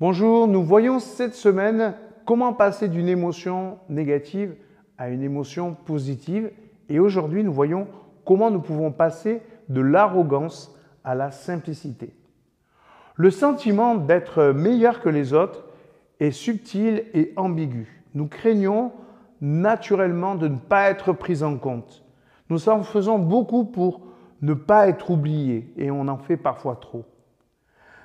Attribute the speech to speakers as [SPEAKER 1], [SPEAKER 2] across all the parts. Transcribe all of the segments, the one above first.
[SPEAKER 1] Bonjour, nous voyons cette semaine comment passer d'une émotion négative à une émotion positive et aujourd'hui nous voyons comment nous pouvons passer de l'arrogance à la simplicité. Le sentiment d'être meilleur que les autres est subtil et ambigu. Nous craignons naturellement de ne pas être pris en compte. Nous en faisons beaucoup pour ne pas être oubliés et on en fait parfois trop.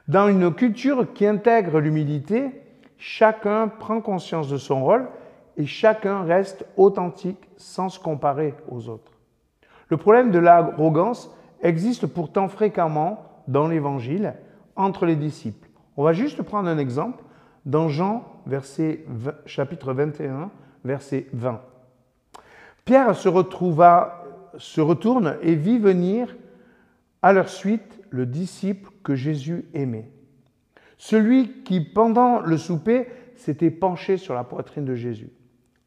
[SPEAKER 1] Dans une culture qui intègre l'humilité, chacun prend conscience de son rôle et chacun reste authentique sans se comparer aux autres. Le problème de l'arrogance existe pourtant fréquemment dans l'Évangile entre les disciples. On va juste prendre un exemple dans Jean chapitre 21, verset 20. Pierre se, retrouva, se retourne et vit venir à leur suite le disciple que Jésus aimait. Celui qui, pendant le souper, s'était penché sur la poitrine de Jésus.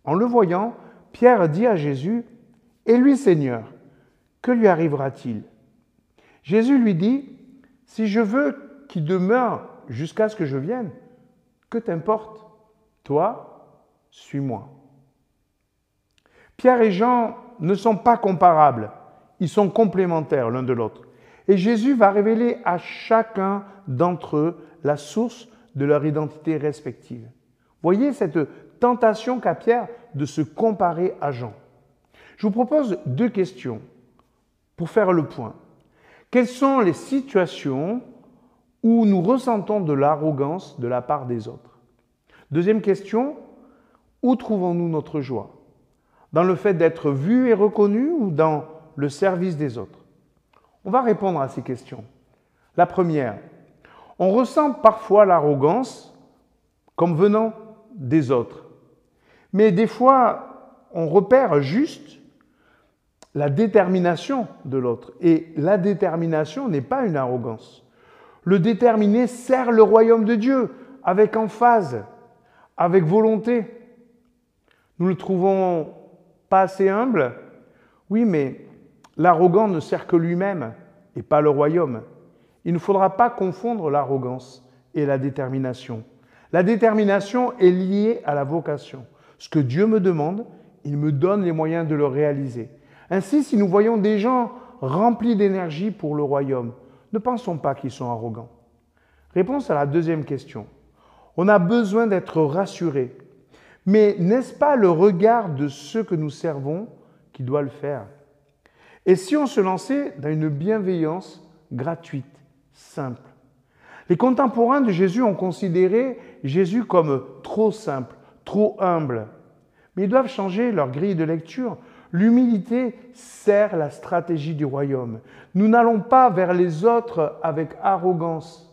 [SPEAKER 1] En le voyant, Pierre dit à Jésus, Et lui, Seigneur, que lui arrivera-t-il? Jésus lui dit, Si je veux qu'il demeure jusqu'à ce que je vienne, que t'importe Toi, suis-moi. Pierre et Jean ne sont pas comparables, ils sont complémentaires l'un de l'autre. Et Jésus va révéler à chacun d'entre eux la source de leur identité respective. Voyez cette tentation qu'a Pierre de se comparer à Jean. Je vous propose deux questions pour faire le point. Quelles sont les situations où nous ressentons de l'arrogance de la part des autres? Deuxième question, où trouvons-nous notre joie? Dans le fait d'être vu et reconnu ou dans le service des autres? On va répondre à ces questions. La première, on ressent parfois l'arrogance comme venant des autres. Mais des fois, on repère juste la détermination de l'autre. Et la détermination n'est pas une arrogance. Le déterminé sert le royaume de Dieu avec emphase, avec volonté. Nous le trouvons pas assez humble Oui, mais L'arrogant ne sert que lui-même et pas le royaume. Il ne faudra pas confondre l'arrogance et la détermination. La détermination est liée à la vocation. Ce que Dieu me demande, il me donne les moyens de le réaliser. Ainsi, si nous voyons des gens remplis d'énergie pour le royaume, ne pensons pas qu'ils sont arrogants. Réponse à la deuxième question. On a besoin d'être rassuré. Mais n'est-ce pas le regard de ceux que nous servons qui doit le faire? Et si on se lançait dans une bienveillance gratuite, simple Les contemporains de Jésus ont considéré Jésus comme trop simple, trop humble. Mais ils doivent changer leur grille de lecture. L'humilité sert la stratégie du royaume. Nous n'allons pas vers les autres avec arrogance,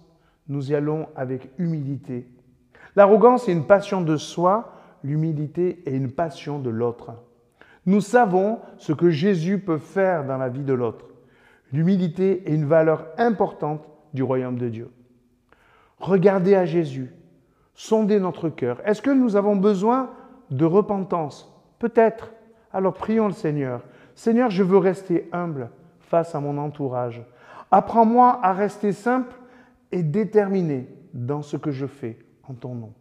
[SPEAKER 1] nous y allons avec humilité. L'arrogance est une passion de soi, l'humilité est une passion de l'autre. Nous savons ce que Jésus peut faire dans la vie de l'autre. L'humilité est une valeur importante du royaume de Dieu. Regardez à Jésus, sondez notre cœur. Est-ce que nous avons besoin de repentance? Peut-être. Alors prions le Seigneur. Seigneur, je veux rester humble face à mon entourage. Apprends-moi à rester simple et déterminé dans ce que je fais en ton nom.